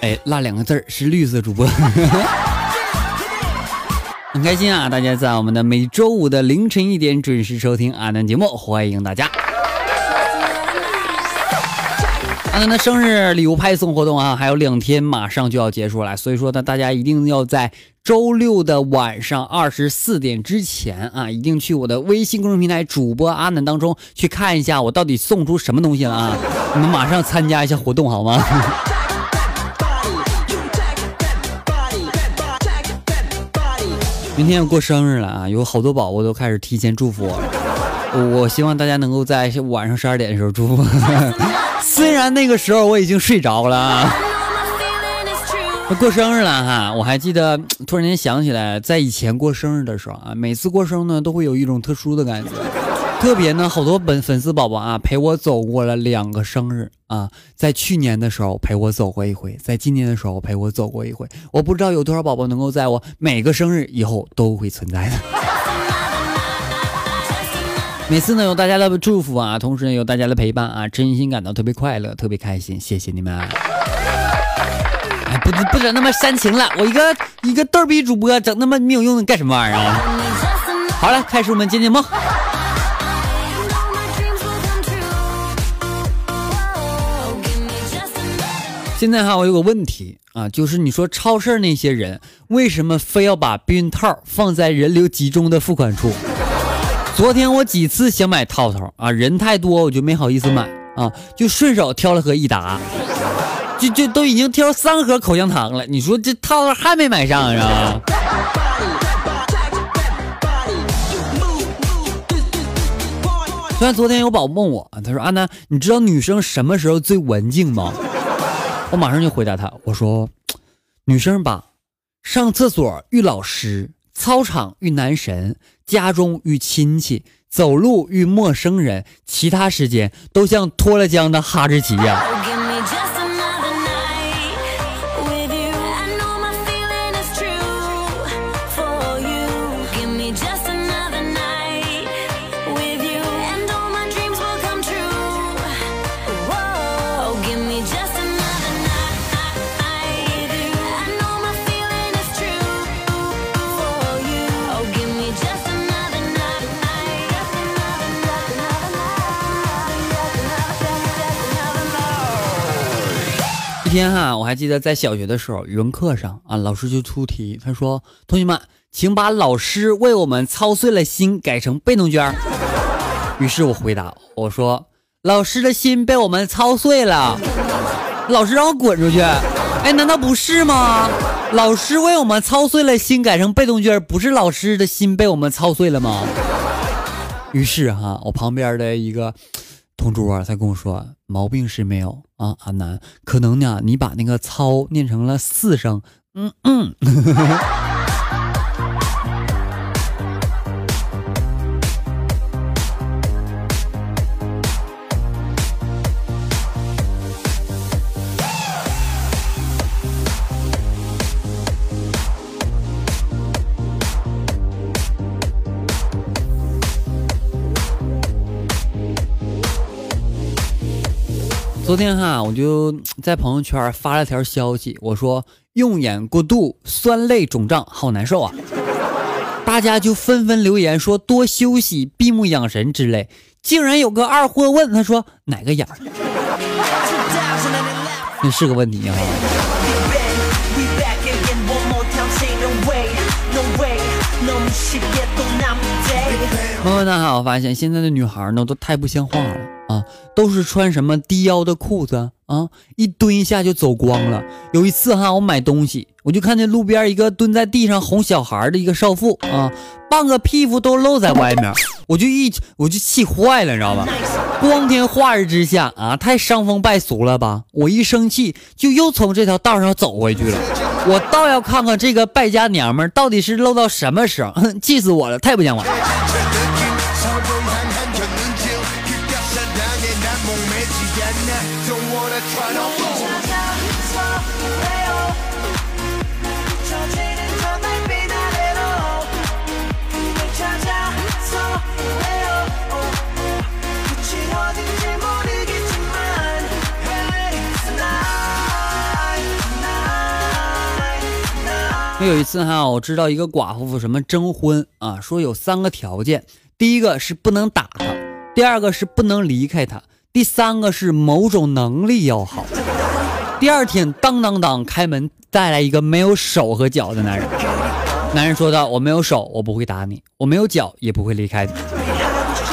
哎，那两个字儿是绿色主播。很开心啊！大家在我们的每周五的凌晨一点准时收听阿南节目，欢迎大家。阿南的生日礼物派送活动啊，还有两天马上就要结束了，所以说呢，大家一定要在周六的晚上二十四点之前啊，一定去我的微信公众平台主播阿南当中去看一下我到底送出什么东西了啊！你们马上参加一下活动好吗？明天要过生日了啊！有好多宝宝都开始提前祝福我了。我希望大家能够在晚上十二点的时候祝福。虽然那个时候我已经睡着了啊。过生日了哈！我还记得，突然间想起来，在以前过生日的时候啊，每次过生日呢，都会有一种特殊的感觉。特别呢，好多本粉丝宝宝啊，陪我走过了两个生日啊，在去年的时候陪我走过一回，在今年的时候陪我走过一回。我不知道有多少宝宝能够在我每个生日以后都会存在的。每次呢有大家的祝福啊，同时呢有大家的陪伴啊，真心感到特别快乐，特别开心，谢谢你们。哎，不不整那么煽情了，我一个一个逗逼主播，整那么没有用的干什么玩意儿啊？好了，开始我们今天梦现在哈，我有个问题啊，就是你说超市那些人为什么非要把避孕套放在人流集中的付款处？昨天我几次想买套套啊，人太多我就没好意思买啊，就顺手挑了盒益达，就就都已经挑三盒口香糖了，你说这套套还没买上是吧？虽然昨天有宝问我，他说阿南，你知道女生什么时候最文静吗？我马上就回答他，我说：“女生吧，上厕所遇老师，操场遇男神，家中遇亲戚，走路遇陌生人，其他时间都像脱了缰的哈士奇呀。” 一天哈，我还记得在小学的时候，语文课上啊，老师就出题，他说：“同学们，请把老师为我们操碎了心改成被动句。”于是我回答我说：“老师的心被我们操碎了。”老师让我滚出去。哎，难道不是吗？老师为我们操碎了心改成被动句，不是老师的心被我们操碎了吗？于是哈，我旁边的一个。同桌啊，他跟我说毛病是没有啊，阿南，可能呢，你把那个“操”念成了四声，嗯嗯。哈，我就在朋友圈发了条消息，我说用眼过度，酸泪肿胀，好难受啊！大家就纷纷留言说多休息，闭目养神之类。竟然有个二货问他说哪个眼儿？那是个问题啊！朋友们好，我发现现在的女孩呢都太不像话了。啊，都是穿什么低腰的裤子啊，一蹲一下就走光了。有一次哈，我买东西，我就看见路边一个蹲在地上哄小孩的一个少妇啊，半个屁股都露在外面，我就一我就气坏了，你知道吧？光天化日之下啊，太伤风败俗了吧？我一生气就又从这条道上走回去了。我倒要看看这个败家娘们到底是露到什么时候，气死我了，太不像话。有一次哈，我知道一个寡妇什么征婚啊，说有三个条件，第一个是不能打他，第二个是不能离开他，第三个是某种能力要好。第二天，当当当，开门带来一个没有手和脚的男人。男人说道：“我没有手，我不会打你；我没有脚，也不会离开你。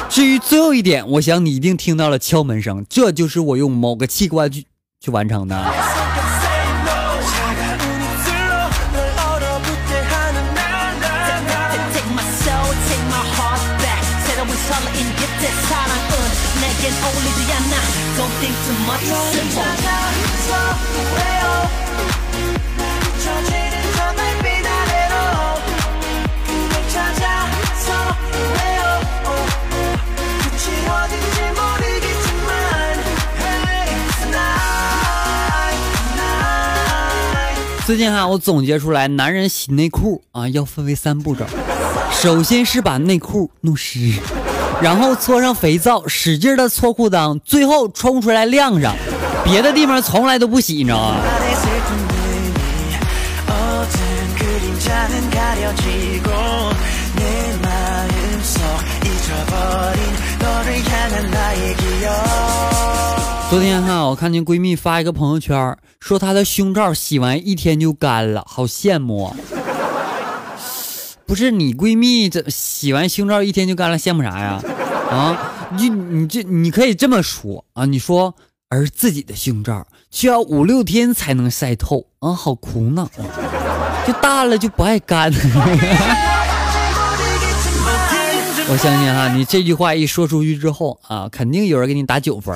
至于最后一点，我想你一定听到了敲门声，这就是我用某个器官去去完成的。”最近哈，我总结出来，男人洗内裤啊，要分为三步骤。首先是把内裤弄湿，然后搓上肥皂，使劲的搓裤裆，最后冲出来晾上。别的地方从来都不洗，你知道吗？昨天哈，我看见闺蜜发一个朋友圈，说她的胸罩洗完一天就干了，好羡慕。不是你闺蜜这洗完胸罩一天就干了，羡慕啥呀？啊，你你这你可以这么说啊，你说而自己的胸罩需要五六天才能晒透啊，好苦恼啊，就大了就不爱干。我相信哈，你这句话一说出去之后啊，肯定有人给你打九分。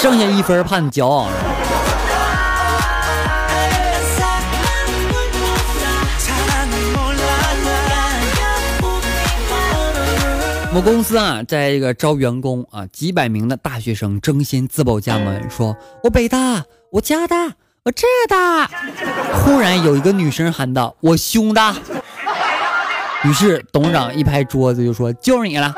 剩下一分，怕你骄傲。我公司啊，在这个招员工啊，几百名的大学生争先自报家门，说我北大，我加大，我浙大。忽然有一个女生喊道：“我胸大。”于是董事长一拍桌子就说：“就是你了。”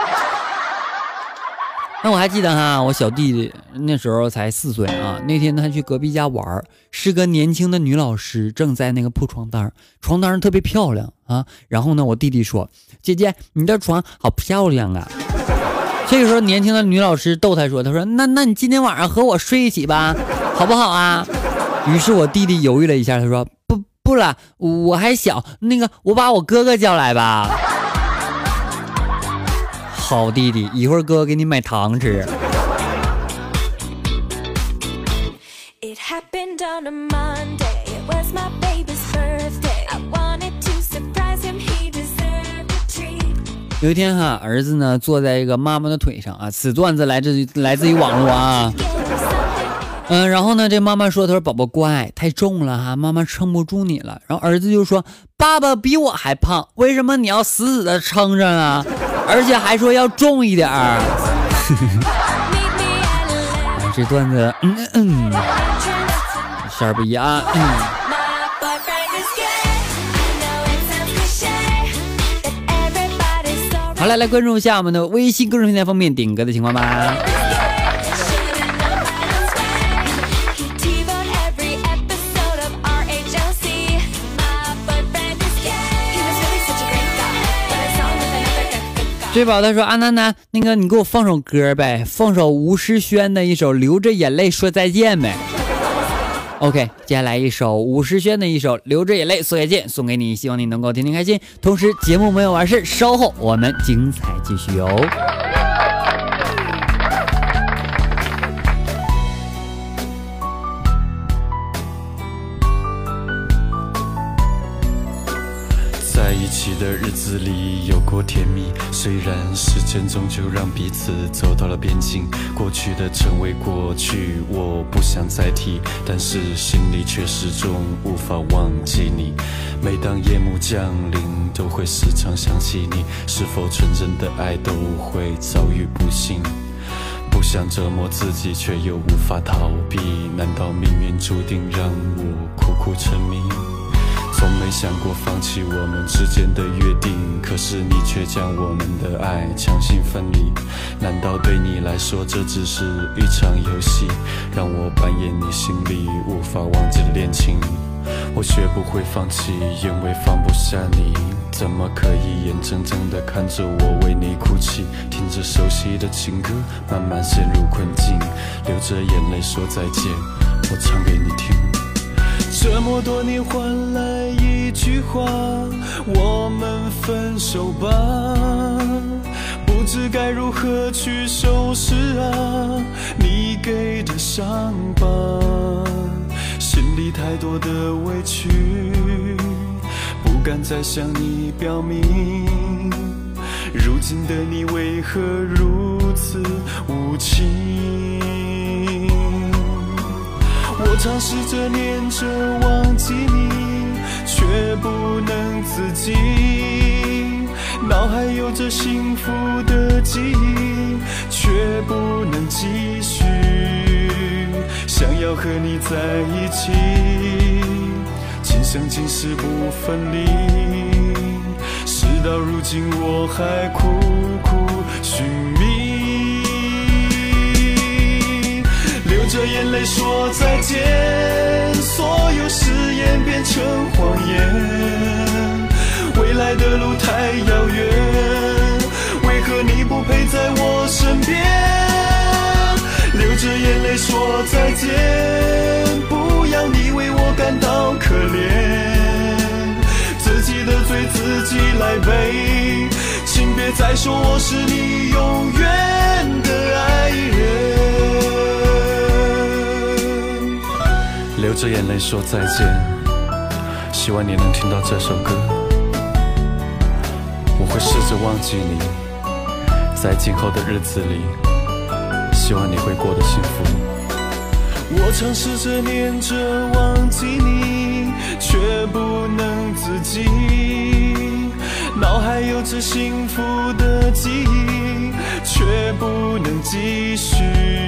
那我还记得哈，我小弟弟那时候才四岁啊。那天他去隔壁家玩，是个年轻的女老师正在那个铺床单，床单特别漂亮啊。然后呢，我弟弟说：“姐姐，你的床好漂亮啊。”这个时候，年轻的女老师逗他说：“他说那那你今天晚上和我睡一起吧，好不好啊？”于是我弟弟犹豫了一下，他说：“不不了，我还小，那个我把我哥哥叫来吧。”好弟弟，一会儿哥给你买糖吃。有一天哈，儿子呢坐在一个妈妈的腿上啊，此段子来自于来自于网络啊。嗯，然后呢，这妈妈说：“她说宝宝乖，太重了哈，妈妈撑不住你了。”然后儿子就说：“爸爸比我还胖，为什么你要死死的撑着呢？”而且还说要重一点儿，这段子，嗯嗯，馅儿不一样。好了，来关注一下我们的微信公众平台方面顶格的情况吧。追宝他说：“阿楠楠，那个你给我放首歌呗，放首吴诗轩的一首《流着眼泪说再见》呗。” OK，接下来一首吴诗轩的一首《流着眼泪说再见》送给你，希望你能够天天开心。同时，节目没有完事，稍后我们精彩继续哦。的日子里有过甜蜜，虽然时间终究让彼此走到了边境，过去的成为过去，我不想再提，但是心里却始终无法忘记你。每当夜幕降临，都会时常想起你，是否纯真的爱都会遭遇不幸？不想折磨自己，却又无法逃避，难道命运注定让我苦苦沉迷？从没想过放弃我们之间的约定，可是你却将我们的爱强行分离。难道对你来说这只是一场游戏，让我扮演你心里无法忘记的恋情？我学不会放弃，因为放不下你。怎么可以眼睁睁地看着我为你哭泣，听着熟悉的情歌，慢慢陷入困境，流着眼泪说再见。我唱给你听。这么多年换来一句话，我们分手吧。不知该如何去收拾啊，你给的伤疤，心里太多的委屈，不敢再向你表明。如今的你为何如此无情？我尝试着念着忘记你，却不能自己。脑海有着幸福的记忆，却不能继续。想要和你在一起，今生今世不分离。事到如今，我还苦苦寻觅。流着眼泪说再见，所有誓言变成谎言。未来的路太遥远，为何你不陪在我身边？流着眼泪说再见，不要你为我感到可怜。自己的罪自己来背，请别再说我是你永远流着眼泪说再见，希望你能听到这首歌。我会试着忘记你，在今后的日子里，希望你会过得幸福。我尝试着念着忘记你，却不能自己，脑海有着幸福的记忆，却不能继续。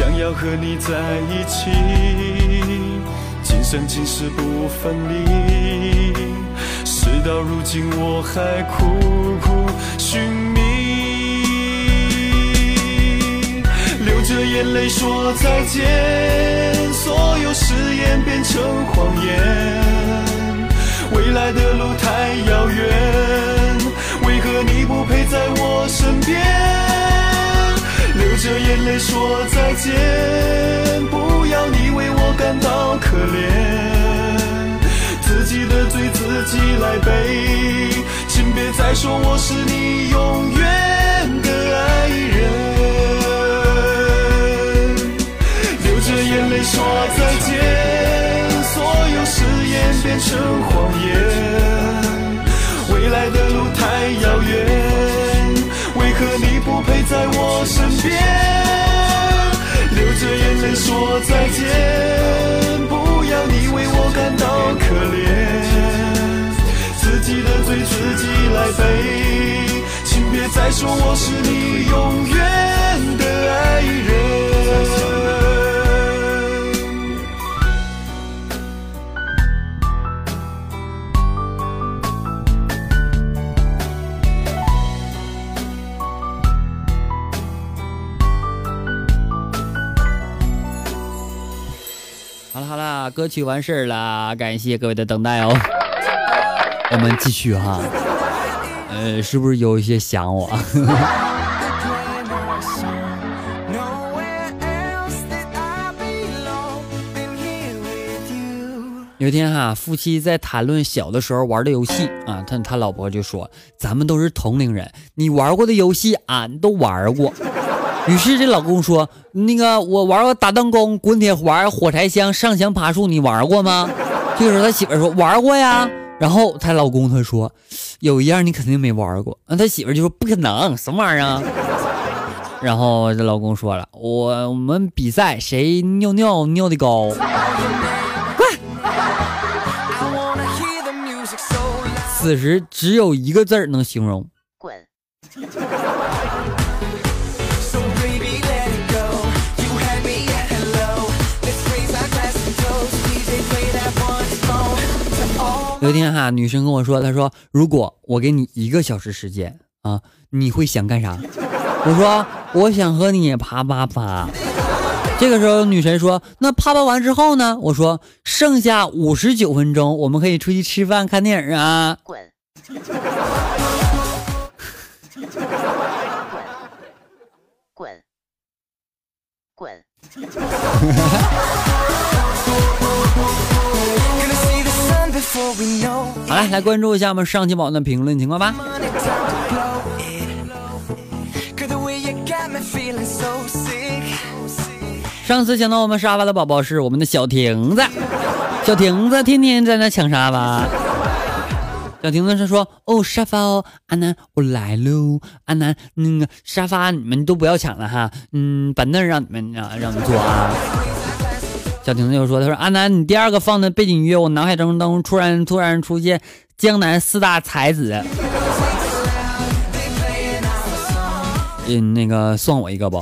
想要和你在一起，今生今世不分离。事到如今，我还苦苦寻觅，流着眼泪说再见，所有誓言变成谎言。未来的路太遥远，为何你不陪在我身边？流着眼泪说再见，不要你为我感到可怜，自己的罪自己来背，请别再说我是你永远的爱人。流着眼泪说再见，所有誓言变成谎言，未来的路太遥远。在我身边，流着眼泪说再见，不要你为我感到可怜，自己的罪自己来背，请别再说我是你永远歌曲完事儿了，感谢各位的等待哦。我们继续哈，呃，是不是有一些想我？有一天哈，夫妻在谈论小的时候玩的游戏啊，他他老婆就说：“咱们都是同龄人，你玩过的游戏俺都玩过。”于是这老公说：“那个我玩过打弹弓、滚铁环、火柴枪、上墙爬树，你玩过吗？”这个时候他媳妇说：“玩过呀，然后她老公他说，有一样你肯定没玩过。那他媳妇就说不可能，什么玩意儿？然后这老公说了，我我们比赛谁尿尿尿的高。此时只有一个字能形容，滚。有一天哈，女生跟我说，她说如果我给你一个小时时间啊，你会想干啥？我说我想和你啪啪啪。这个时候女神说，那啪啪完之后呢？我说剩下五十九分钟，我们可以出去吃饭看电影啊。滚。滚。滚。好了，来关注一下我们上期宝的评论情况吧。上次抢到我们沙发的宝宝是我们的小亭子，小亭子天天在那抢沙发。小亭子是说：“哦，沙发哦，阿南我来喽，阿南那个沙发你们都不要抢了哈，嗯，板凳让你们啊让你们坐啊。”小婷子又说：“他说阿南，你第二个放的背景音乐，我脑海中当中突然突然出现江南四大才子。嗯，那个算我一个不？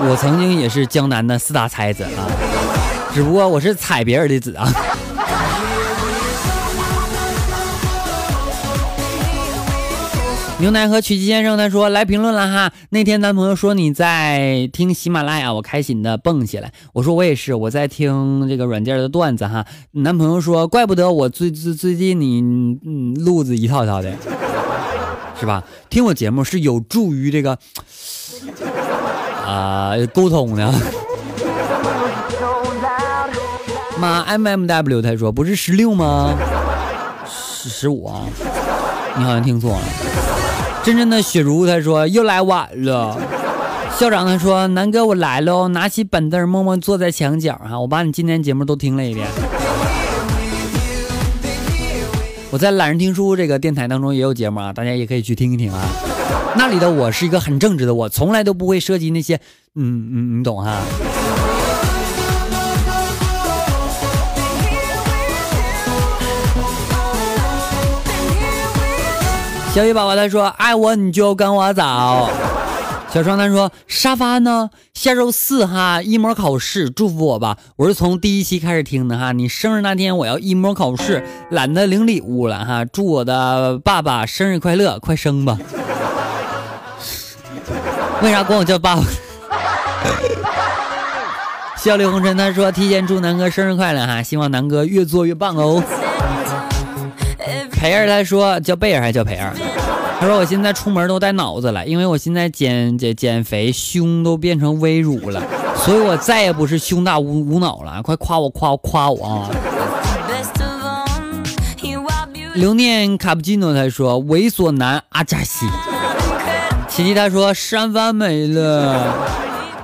我曾经也是江南的四大才子啊，只不过我是踩别人的子啊。”牛奶和曲奇先生他说来评论了哈，那天男朋友说你在听喜马拉雅，我开心的蹦起来。我说我也是，我在听这个软件的段子哈。男朋友说怪不得我最最最近你嗯路子一套套的，是吧？听我节目是有助于这个啊沟通的。妈 M M W 他说不是十六吗？十十五啊？你好像听错了。真正的雪茹他说又来晚了。校长他说南哥我来了，拿起板凳默默坐在墙角哈，我把你今天节目都听了一遍。我在懒人听书这个电台当中也有节目啊，大家也可以去听一听啊。那里的我是一个很正直的我，从来都不会涉及那些嗯嗯你懂哈。小雨宝宝他说：“爱我你就跟我走。”小双他说：“沙发呢？下周四哈，一模考试，祝福我吧。我是从第一期开始听的哈。你生日那天我要一模考试，懒得领礼物了哈。祝我的爸爸生日快乐，快生吧。为啥管我叫爸爸？” 笑里红尘他说：“提前祝南哥生日快乐哈，希望南哥越做越棒哦。”培儿他说叫贝尔还是叫培儿，他说我现在出门都带脑子了，因为我现在减减减肥，胸都变成微乳了，所以我再也不是胸大无无脑了。快夸我夸我夸我啊！留念卡布奇诺他说猥琐男阿扎西，琪琪他说山翻没了，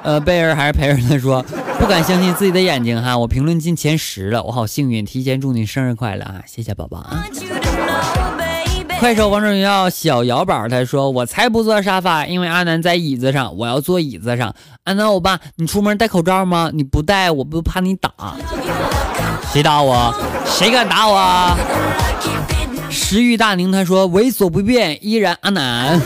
呃贝尔还是培儿他说不敢相信自己的眼睛哈，我评论进前十了，我好幸运，提前祝你生日快乐啊！谢谢宝宝啊。快手王者荣耀小摇宝他说：“我才不坐沙发，因为阿南在椅子上，我要坐椅子上。阿南欧巴，你出门戴口罩吗？你不戴，我不怕你打。谁打我？谁敢打我？”食欲大宁他说：“为所不变，依然阿南。”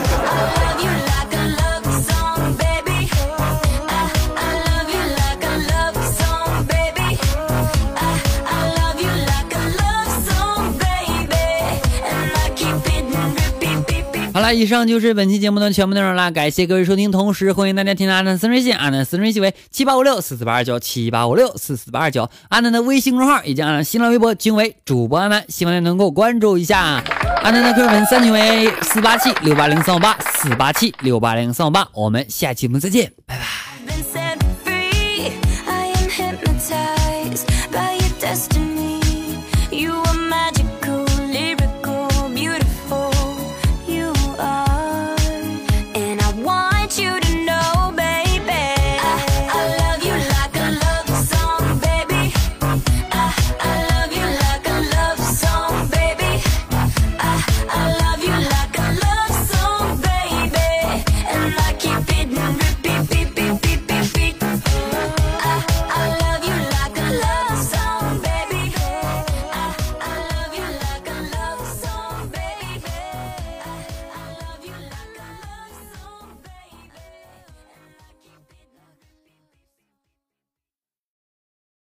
了，以上就是本期节目的全部内容了，感谢各位收听，同时欢迎大家添加阿南私人微信，阿南私人微信为七八五六四四八二九七八五六四四八二九，阿南的微信公众号以及阿南新浪微博均为主播阿南，希望大家能够关注一下。阿南的 QQ 粉三群为四八七六八零三五八四八七六八零三五八，我们下期节目再见，拜拜。